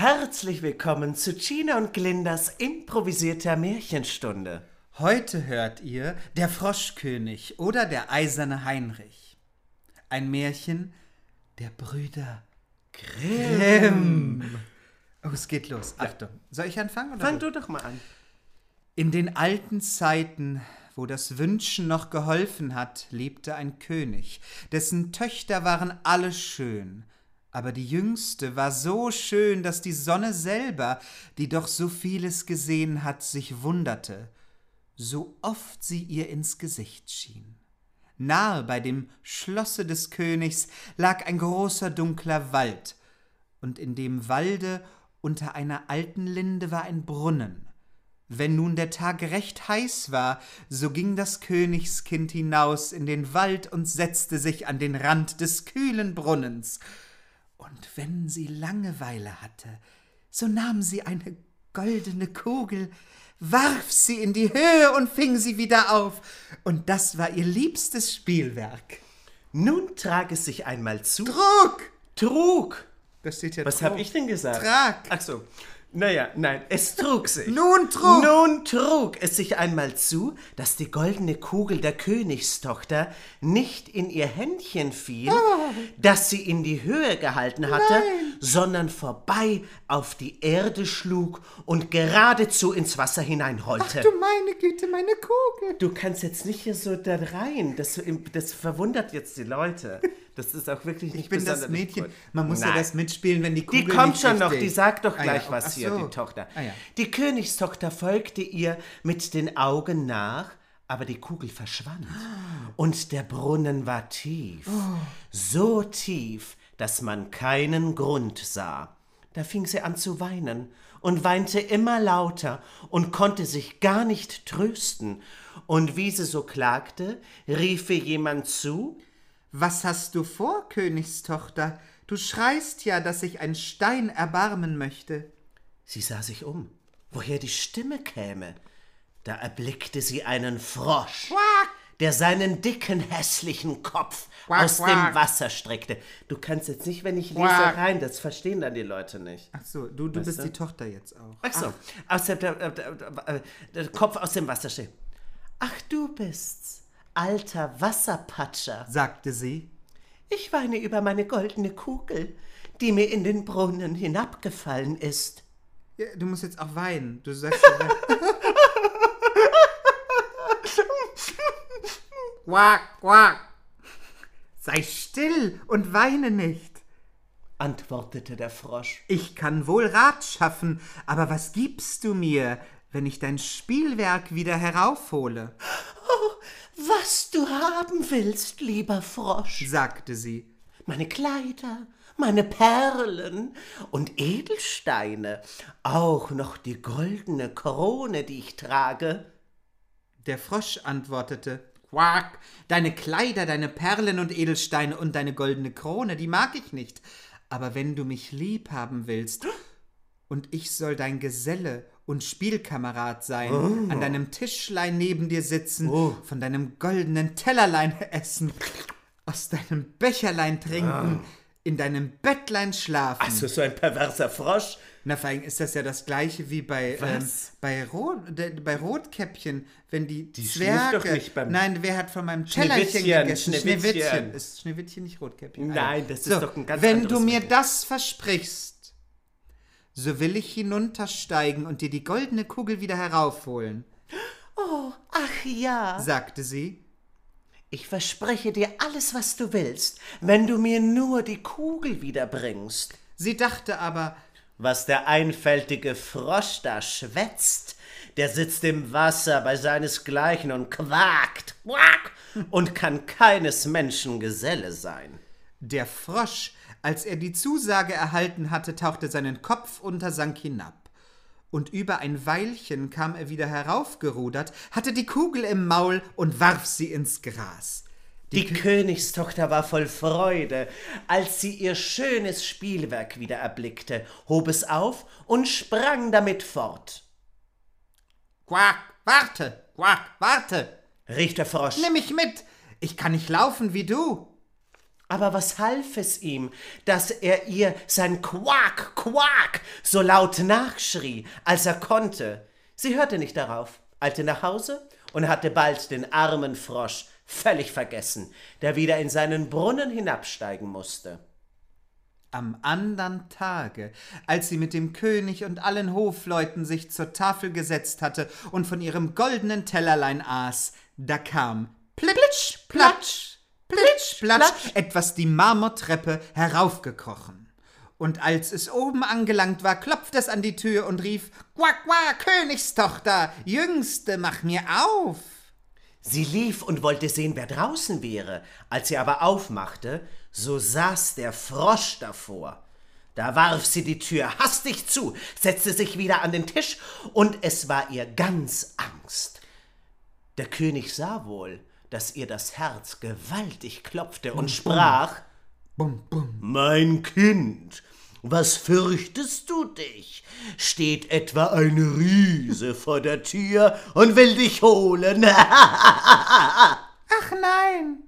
Herzlich willkommen zu Gina und Glindas improvisierter Märchenstunde. Heute hört ihr Der Froschkönig oder der eiserne Heinrich. Ein Märchen der Brüder Grimm. Oh, es geht los. Achtung. Soll ich anfangen? Oder Fang du? du doch mal an. In den alten Zeiten, wo das Wünschen noch geholfen hat, lebte ein König, dessen Töchter waren alle schön, aber die jüngste war so schön, dass die Sonne selber, die doch so vieles gesehen hat, sich wunderte, so oft sie ihr ins Gesicht schien. Nahe bei dem Schlosse des Königs lag ein großer dunkler Wald, und in dem Walde unter einer alten Linde war ein Brunnen. Wenn nun der Tag recht heiß war, so ging das Königskind hinaus in den Wald und setzte sich an den Rand des kühlen Brunnens. Und wenn sie Langeweile hatte, so nahm sie eine goldene Kugel, warf sie in die Höhe und fing sie wieder auf, und das war ihr liebstes Spielwerk. Nun trag es sich einmal zu. Trug! Trug! Das steht ja Was Trug. hab ich denn gesagt? Trag. Ach so. Naja, nein, es trug sich. Nun trug! Nun trug es sich einmal zu, dass die goldene Kugel der Königstochter nicht in ihr Händchen fiel, das sie in die Höhe gehalten hatte, sondern vorbei auf die Erde schlug und geradezu ins Wasser hineinrollte. Du meine Güte, meine Kugel! Du kannst jetzt nicht hier so da rein. Das, das verwundert jetzt die Leute. Das ist auch wirklich nicht Ich bin das Mädchen. gut. Man muss ja Nein. das mitspielen, wenn die Kugel Die kommt schon noch, die sagt doch Ah gleich ja, was ach hier, so. die Tochter. Ah ja. Die Königstochter folgte ihr mit den Augen nach, aber die Kugel verschwand. Und der Brunnen war tief, Oh. so tief, dass man keinen Grund sah. Da fing sie an zu weinen und weinte immer lauter und konnte sich gar nicht trösten. Und wie sie so klagte, rief ihr jemand zu, Was hast du vor, Königstochter? Du schreist ja, dass sich ein Stein erbarmen möchte. Sie sah sich um, woher die Stimme käme. Da erblickte sie einen Frosch, der seinen dicken, hässlichen Kopf Quack, aus dem quack. Wasser streckte. Du kannst jetzt nicht, wenn ich lese, Quack. rein, das verstehen dann die Leute nicht. Ach so, du, du bist du? die Tochter jetzt auch. Ach so, aus dem, der, der, der, der, der Kopf aus dem Wasser steht. Ach, du bist's, alter Wasserpatscher. sagte sie. Ich weine über meine goldene Kugel, die mir in den Brunnen hinabgefallen ist. Ja, du musst jetzt auch weinen. Du sagst ja quack, quack. Sei still und weine nicht. antwortete der Frosch. Ich kann wohl Rat schaffen, aber was gibst du mir, wenn ich dein Spielwerk wieder heraufhole? Was du haben willst, lieber Frosch. sagte sie. Meine Kleider, meine Perlen und Edelsteine, auch noch die goldene Krone, die ich trage. Der Frosch antwortete, Quack, deine Kleider, deine Perlen und Edelsteine und deine goldene Krone, die mag ich nicht. Aber wenn du mich lieb haben willst und ich soll dein Geselle und Spielkamerad sein, an deinem Tischlein neben dir sitzen, von deinem goldenen Tellerlein essen, aus deinem Becherlein trinken, in deinem Bettlein schlafen. Also so ein perverser Frosch. Na, vor allem ist das ja das gleiche wie bei, ähm, bei, Rot, bei Rotkäppchen, wenn die, schläft Zwerge... doch nicht beim- Nein, wer hat von meinem Tellerchen gegessen? Schneewittchen. Schneewittchen. Ist Schneewittchen nicht Rotkäppchen? Nein, das ist so, doch ein ganz Wenn du mir das versprichst, so will ich hinuntersteigen und dir die goldene Kugel wieder heraufholen, Ach ja. sagte sie. Ich verspreche dir alles, was du willst, wenn du mir nur die Kugel wiederbringst. Sie dachte aber, Was der einfältige Frosch da schwätzt, der sitzt im Wasser bei seinesgleichen und quakt, quack, und kann keines Menschen Geselle sein. Der Frosch, als er die Zusage erhalten hatte, tauchte seinen Kopf unter, sank hinab. Und über ein Weilchen kam er wieder heraufgerudert, hatte die Kugel im Maul und warf sie ins Gras. Die Königstochter war voll Freude, als sie ihr schönes Spielwerk wieder erblickte, hob es auf und sprang damit fort. Quack, warte, quack, warte, Rief der Frosch. nimm mich mit, ich kann nicht laufen wie du. Aber was half es ihm, dass er ihr sein Quak, Quak so laut nachschrie, als er konnte? Sie hörte nicht darauf, eilte nach Hause und hatte bald den armen Frosch völlig vergessen, der wieder in seinen Brunnen hinabsteigen musste. Am andern Tage, als sie mit dem König und allen Hofleuten sich zur Tafel gesetzt hatte und von ihrem goldenen Tellerlein aß, da kam plitsch, platsch, plitsch, platsch, etwas die Marmortreppe heraufgekrochen. Und als es oben angelangt war, klopfte es an die Tür und rief, Quack, quack, Königstochter, Jüngste, mach mir auf! Sie lief und wollte sehen, wer draußen wäre. Als sie aber aufmachte, so saß der Frosch davor. Da warf sie die Tür hastig zu, setzte sich wieder an den Tisch, und es war ihr ganz Angst. Der König sah wohl, dass ihr das Herz gewaltig klopfte und sprach Bum, bum. Mein Kind, was fürchtest du dich? Steht etwa ein Riese vor der Tür und will dich holen? Ach nein!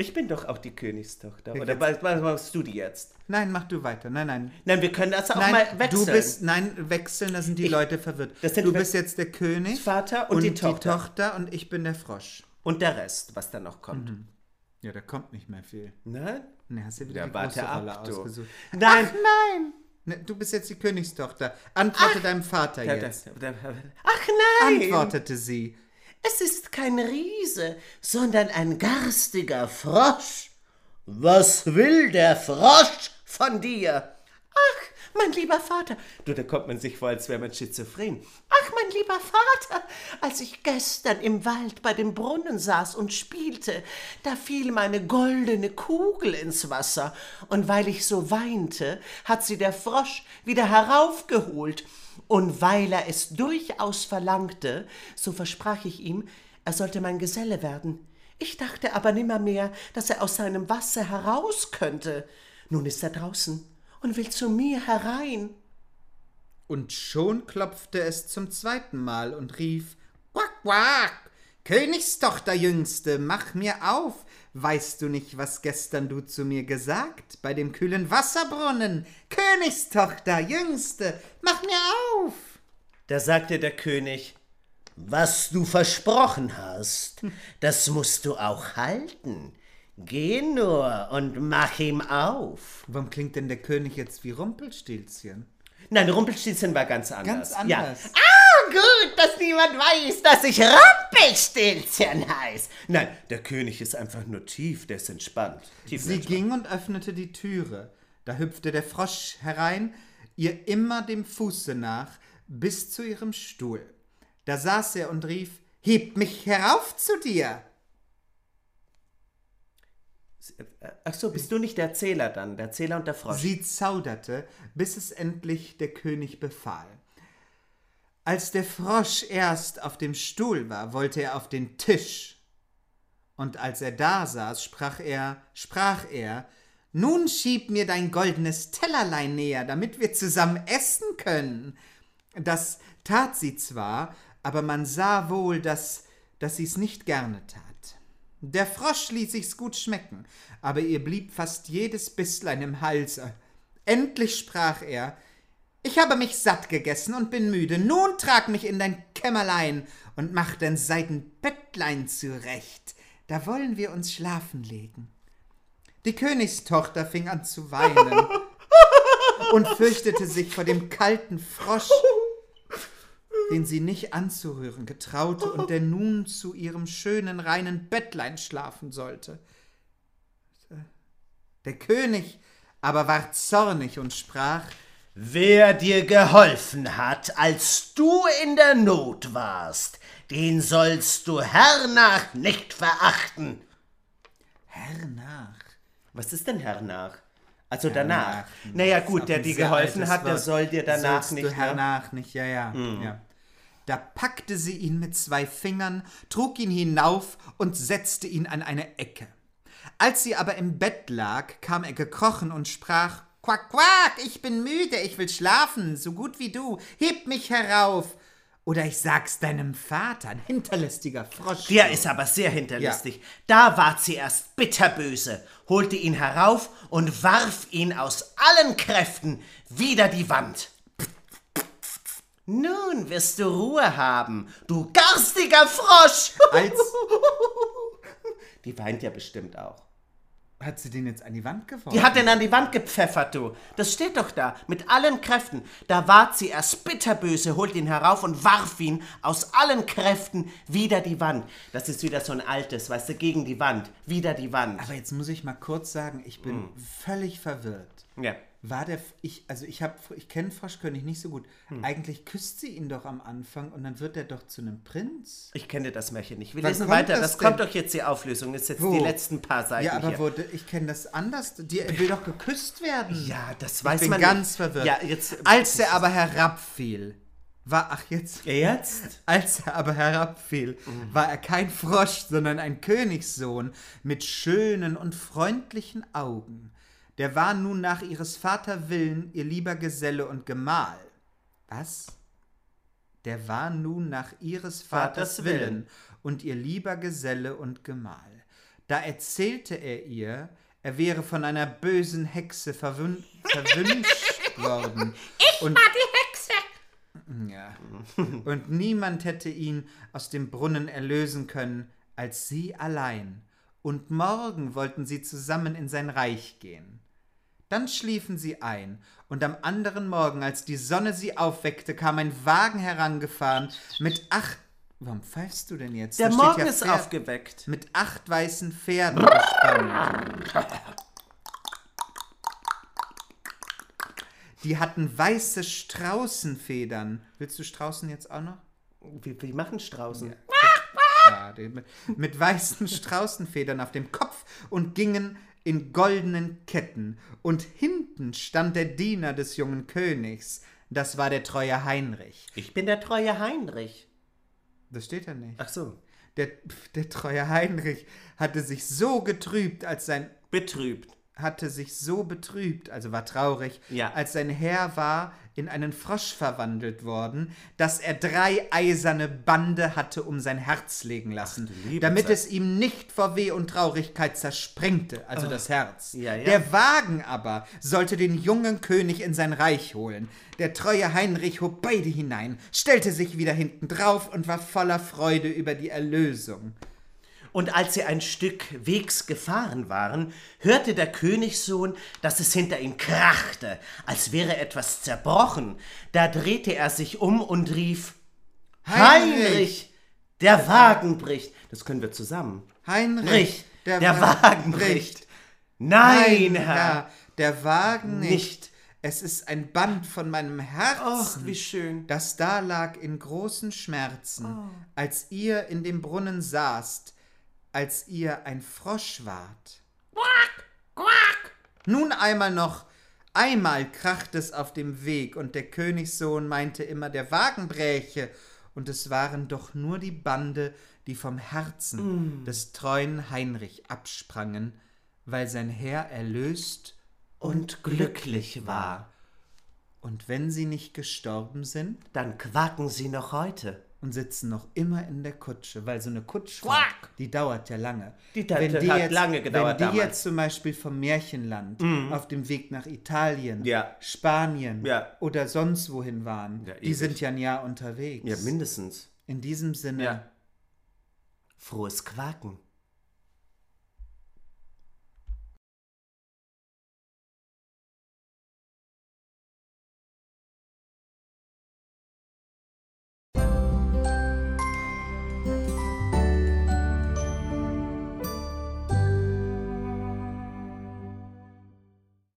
Ich bin doch auch die Königstochter. Oder was, was machst du die jetzt? Nein, mach du weiter. Nein, nein. Nein, wir können das auch Nein, mal wechseln. du bist, nein, wechseln, da sind die Ich- Leute verwirrt. das sind du bist jetzt der König, Vater und die Tochter. Tochter und ich bin der Frosch. Und der Rest, was dann noch kommt. Ja, da kommt nicht mehr viel. Nein? Ne, hast du wieder Ja, die große ab, Rolle du. ausgesucht. Nein. Ach nein! Ne, du bist jetzt die Königstochter. Antworte deinem Vater Da- jetzt. da- da- Ach nein! Antwortete sie. Es ist kein Riese, sondern ein garstiger Frosch. Was will der Frosch von dir? Ach, mein lieber Vater. Du, da kommt man sich vor, als wäre man schizophren. Ach, mein lieber Vater, als ich gestern im Wald bei dem Brunnen saß und spielte, da fiel meine goldene Kugel ins Wasser, und weil ich so weinte, hat sie der Frosch wieder heraufgeholt. Und weil er es durchaus verlangte, so versprach ich ihm, er sollte mein Geselle werden. Ich dachte aber nimmermehr, dass er aus seinem Wasser heraus könnte. Nun ist er draußen und will zu mir herein. Und schon klopfte es zum zweiten Mal und rief: Quack, quack! Königstochter Jüngste, mach mir auf! Weißt du nicht, was gestern du zu mir gesagt? Bei dem kühlen Wasserbrunnen? Königstochter Jüngste, mach mir auf! Da sagte der König, was du versprochen hast, das musst du auch halten. Geh nur und mach ihm auf. Warum klingt denn der König jetzt wie Rumpelstilzchen? Nein, Rumpelstilzchen war ganz anders. Ganz anders. Ja. Ah, gut, dass niemand weiß, dass ich Rumpelstilzchen heiß. Nein, der König ist einfach nur tief, der ist entspannt. Tief Sie entspannt. ging und öffnete die Türe. Da hüpfte der Frosch herein, ihr immer dem Fuße nach, bis zu ihrem Stuhl. Da saß er und rief: Heb mich herauf zu dir! Ach so, bist du nicht der Erzähler dann, der Erzähler und der Frosch? Sie zauderte, bis es endlich der König befahl. Als der Frosch erst auf dem Stuhl war, wollte er auf den Tisch. Und als er da saß, sprach er, sprach er, nun schieb mir dein goldenes Tellerlein näher, damit wir zusammen essen können. Das tat sie zwar, aber man sah wohl, dass, dass sie's nicht gerne tat. Der Frosch ließ sich's gut schmecken, aber ihr blieb fast jedes Bisslein im Halse. Endlich sprach er, ich habe mich satt gegessen und bin müde. Nun trag mich in dein Kämmerlein und mach dein Seidenbettlein zurecht. Da wollen wir uns schlafen legen. Die Königstochter fing an zu weinen und fürchtete sich vor dem kalten Frosch, den sie nicht anzurühren getraute und der nun zu ihrem schönen, reinen Bettlein schlafen sollte. Der König aber ward zornig und sprach, Wer dir geholfen hat, als du in der Not warst, den sollst du hernach nicht verachten. Hernach. Was ist denn hernach? Also danach. Hernach. Naja gut, der dir geholfen hat, der soll dir danach nicht du ne? hernach nicht, ja, ja, ja. Da packte sie ihn mit zwei Fingern, trug ihn hinauf und setzte ihn an eine Ecke. Als sie aber im Bett lag, kam er gekrochen und sprach, Quack, quack, ich bin müde, ich will schlafen, so gut wie du, heb mich herauf. Oder ich sag's deinem Vater, ein hinterlistiger Frosch. Der ist aber sehr hinterlistig. Da ward sie erst bitterböse, holte ihn herauf und warf ihn aus allen Kräften wider die Wand. Nun wirst du Ruhe haben, du garstiger Frosch! Als Die weint ja bestimmt auch. hat sie den jetzt an die Wand geworfen. Die hat den an die Wand gepfeffert, du. Das steht doch da, mit allen Kräften. Da ward sie erst bitterböse, holt ihn herauf und warf ihn aus allen Kräften wider die Wand. Das ist wieder so ein altes, weißt du, gegen die Wand, wider die Wand. Aber jetzt muss ich mal kurz sagen, ich bin Hm. völlig verwirrt. Ja. War der, ich, also ich habe, ich kenne Froschkönig nicht so gut. Hm. Eigentlich küsst sie ihn doch am Anfang und dann wird er doch zu einem Prinz. Ich kenne das Märchen nicht. Wir Wann lesen weiter. das Das, kommt doch jetzt die Auflösung. Das ist jetzt Wo? die letzten paar Seiten ja, aber wurde, ich kenne das anders. Die, er will doch geküsst werden. Ja, das ich weiß bin man ganz nicht. verwirrt. Ja, jetzt. Als er aber herabfiel, war, ach jetzt, Jetzt? Als er aber herabfiel, war er kein Frosch, sondern ein Königssohn mit schönen und freundlichen Augen. Der war nun nach ihres Vater Willen ihr lieber Geselle und Gemahl. Was? Der war nun nach ihres Vaters, Vaters Willen Willen. und ihr lieber Geselle und Gemahl. Da erzählte er ihr, er wäre von einer bösen Hexe verwün verwünscht worden. Ich und war die Hexe! Ja. Und niemand hätte ihn aus dem Brunnen erlösen können, als sie allein. Und morgen wollten sie zusammen in sein Reich gehen. Dann schliefen sie ein, und am anderen Morgen, als die Sonne sie aufweckte, kam ein Wagen herangefahren mit acht. Warum pfeifst du denn jetzt? Der Da steht Morgen ja ist Pferd- aufgeweckt. Mit acht weißen Pferden gespannt. Die hatten weiße Straußenfedern. Willst du Straußen jetzt auch noch? Wie, wie machen Straußen? Ja, die, mit, mit weißen Straußenfedern auf dem Kopf und gingen in goldenen Ketten. Und hinten stand der Diener des jungen Königs. Das war der treue Heinrich. Ich bin der treue Heinrich. Das steht da nicht. Ach so. Der, der treue Heinrich hatte sich so getrübt, als sein Betrübt. Hatte sich so betrübt, also war traurig, Ja. als sein Herr war in einen Frosch verwandelt worden, dass er drei eiserne Bande hatte um sein Herz legen lassen, liebe damit Zeit. es ihm nicht vor Weh und Traurigkeit zersprengte, also das Herz. Ja, ja. Der Wagen aber sollte den jungen König in sein Reich holen. Der treue Heinrich hob beide hinein, stellte sich wieder hinten drauf und war voller Freude über die Erlösung. Und als sie ein Stück Wegs gefahren waren, hörte der Königssohn, dass es hinter ihm krachte, als wäre etwas zerbrochen. Da drehte er sich um und rief: Heinrich! Heinrich, der Wagen bricht. Das können wir zusammen. Heinrich, Rich, der, Wagen bricht. Nein, Herr. Herr, der Wagen nicht. Nicht. Es ist ein Band von meinem Herzen, Ach, wie schön. das da lag in großen Schmerzen, Oh. als ihr in dem Brunnen saßt, als ihr ein Frosch wart. Nun einmal noch, einmal kracht es auf dem Weg, und der Königssohn meinte immer, der Wagen bräche, und es waren doch nur die Bande, die vom Herzen des treuen Heinrich absprangen, weil sein Herr erlöst Und glücklich war. und wenn sie nicht gestorben sind Dann quaken sie noch heute. Und sitzen noch immer in der Kutsche, weil so eine Kutschfahrt, Quack! die dauert ja lange. Die da- hat lange gedauert Wenn die damals. jetzt zum Beispiel vom Märchenland auf dem Weg nach Italien, Ja. Spanien Ja. oder sonst wohin waren, Ja, die sind ja ein Jahr unterwegs. Ja, mindestens. in diesem Sinne. Frohes Quaken.